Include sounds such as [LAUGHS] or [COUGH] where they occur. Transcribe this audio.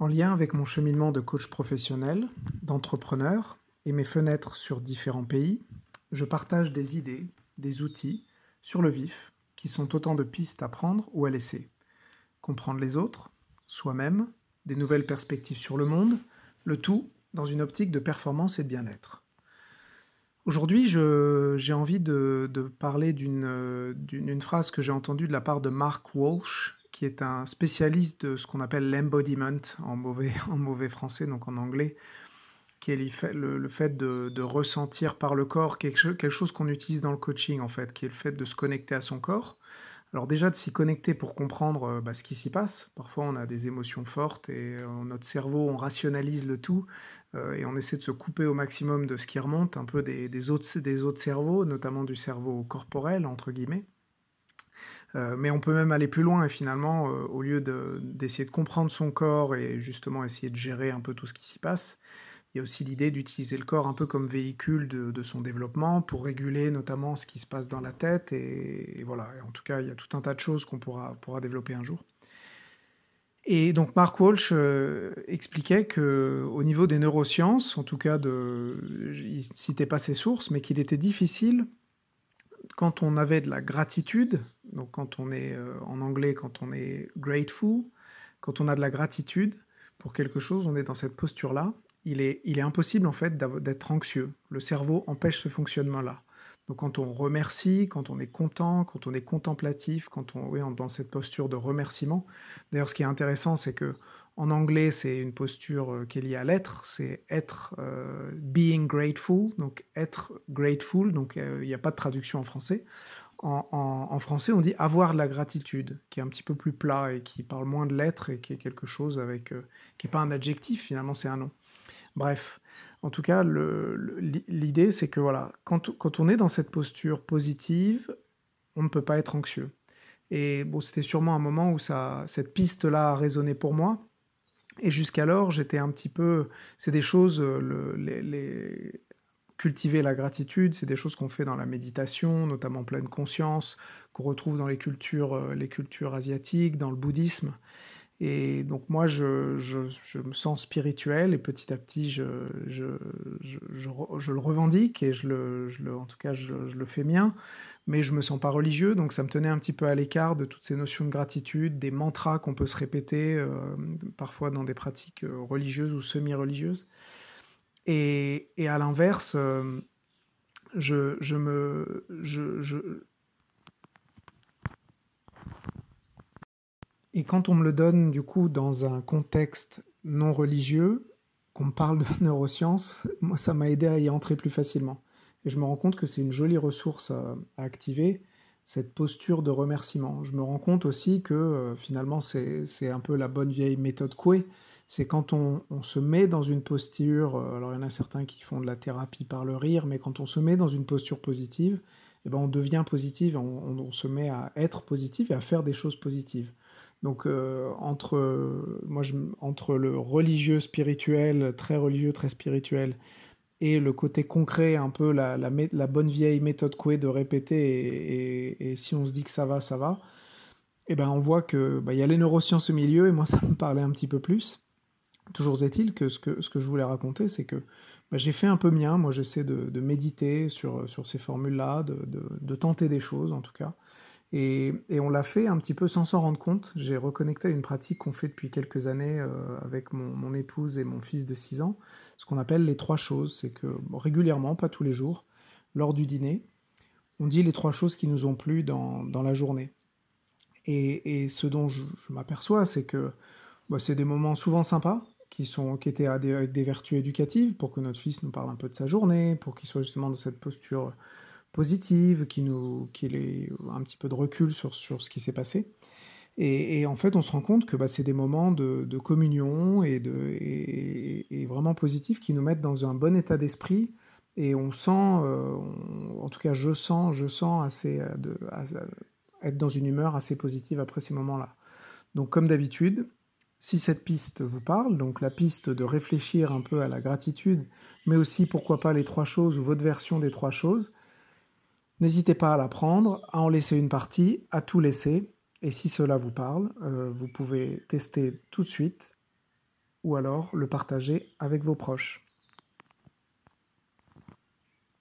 En lien avec mon cheminement de coach professionnel, d'entrepreneur et mes fenêtres sur différents pays, je partage des idées, des outils, sur le vif, qui sont autant de pistes à prendre ou à laisser. Comprendre les autres, soi-même, des nouvelles perspectives sur le monde, le tout dans une optique de performance et de bien-être. Aujourd'hui, j'ai envie de, parler d'une phrase que j'ai entendue de la part de Mark Walsh, qui est un spécialiste de ce qu'on appelle l'embodiment en mauvais, [LAUGHS] en mauvais français, donc en anglais, qui est le, fait de, ressentir par le corps quelque, chose qu'on utilise dans le coaching, en fait, qui est le fait de se connecter à son corps. Alors déjà de s'y connecter pour comprendre euh, bah, ce qui s'y passe. Parfois on a des émotions fortes et euh, notre cerveau, on rationalise le tout euh, et on essaie de se couper au maximum de ce qui remonte, un peu des, autres, des autres cerveaux, notamment du cerveau corporel, entre guillemets. Mais on peut même aller plus loin et finalement, au lieu d'essayer de, comprendre son corps et justement essayer de gérer un peu tout ce qui s'y passe, il y a aussi l'idée d'utiliser le corps un peu comme véhicule de, son développement pour réguler notamment ce qui se passe dans la tête. Et, voilà, en tout cas, il y a tout un tas de choses qu'on pourra, développer un jour. Et donc Mark Walsh euh, expliquait que au niveau des neurosciences, en tout cas, de, il citait pas ses sources, mais qu'il était difficile quand on avait de la gratitude, donc quand on est euh, en anglais, quand on est grateful, quand on a de la gratitude pour quelque chose, on est dans cette posture-là, il est, il est impossible en fait d'être anxieux. Le cerveau empêche ce fonctionnement-là. Quand on remercie, quand on est content, quand on est contemplatif, quand on est dans cette posture de remerciement. D'ailleurs, ce qui est intéressant, c'est que en anglais, c'est une posture euh, qui est liée à l'être, c'est être euh, being grateful, donc être grateful, donc euh, il n'y a pas de traduction en français. En, français, on dit avoir de la gratitude, qui est un petit peu plus plat et qui parle moins de l'être et qui est quelque chose avec, qui n'est pas un adjectif, finalement c'est un nom. Bref, en tout cas, l'idée, c'est que voilà, quand, on est dans cette posture positive, on ne peut pas être anxieux. Et bon, c'était sûrement un moment où ça, cette piste-là a résonné pour moi. Et jusqu'alors, j'étais un petit peu. C'est des choses. les, cultiver la gratitude, c'est des choses qu'on fait dans la méditation, notamment pleine conscience, qu'on retrouve dans les cultures, euh, les cultures asiatiques, dans le bouddhisme. Et donc moi, je, me sens spirituel et petit à petit, je, le revendique et je le, en tout cas, je, le fais mien. Mais je me sens pas religieux, donc ça me tenait un petit peu à l'écart de toutes ces notions de gratitude, des mantras qu'on peut se répéter, euh, parfois dans des pratiques euh, religieuses ou semi-religieuses. Et, à l'inverse, euh, je, me, Et quand on me le donne du coup dans un contexte non religieux, qu'on me parle de [LAUGHS] neurosciences, moi ça m'a aidé à y entrer plus facilement. Et je me rends compte que c'est une jolie ressource à, activer, cette posture de remerciement. Je me rends compte aussi que euh, finalement c'est un peu la bonne vieille méthode Coué. C'est quand on, se met dans une posture, euh, alors il y en a certains qui font de la thérapie par le rire, mais quand on se met dans une posture positive, eh ben on devient positif, on, on se met à être positif et à faire des choses positives. Donc euh, entre, moi, je, entre le religieux spirituel, très religieux, très spirituel, et le côté concret, un peu la, bonne vieille méthode Coué de répéter, et, si on se dit que ça va, ça va, et eh ben on voit que bah, il y a les neurosciences au milieu, et moi [LAUGHS] ça me parlait un petit peu plus. Toujours est-il que ce, que ce que je voulais raconter, c'est que bah, j'ai fait un peu mien, moi j'essaie de, méditer sur, sur ces formules-là, de, de, tenter des choses en tout cas. Et, on l'a fait un petit peu sans s'en rendre compte. J'ai reconnecté à une pratique qu'on fait depuis quelques années euh, avec mon, épouse et mon fils de 6 ans, ce qu'on appelle les trois choses. C'est que régulièrement, pas tous les jours, lors du dîner, on dit les trois choses qui nous ont plu dans, la journée. Et, ce dont je, m'aperçois, c'est que bah, c'est des moments souvent sympas, qui, sont, qui étaient avec des vertus éducatives, pour que notre fils nous parle un peu de sa journée, pour qu'il soit justement dans cette posture positive, qui nous, qui ait un petit peu de recul sur, sur ce qui s'est passé. Et, en fait, on se rend compte que bah, c'est des moments de, communion et, de, et, vraiment positifs qui nous mettent dans un bon état d'esprit. Et on sent, euh, en tout cas, je sens, je sens assez de, être dans une humeur assez positive après ces moments-là. Donc, comme d'habitude, si cette piste vous parle, donc la piste de réfléchir un peu à la gratitude, mais aussi pourquoi pas les trois choses ou votre version des trois choses, N'hésitez pas à la prendre, à en laisser une partie, à tout laisser. Et si cela vous parle, euh, vous pouvez tester tout de suite ou alors le partager avec vos proches.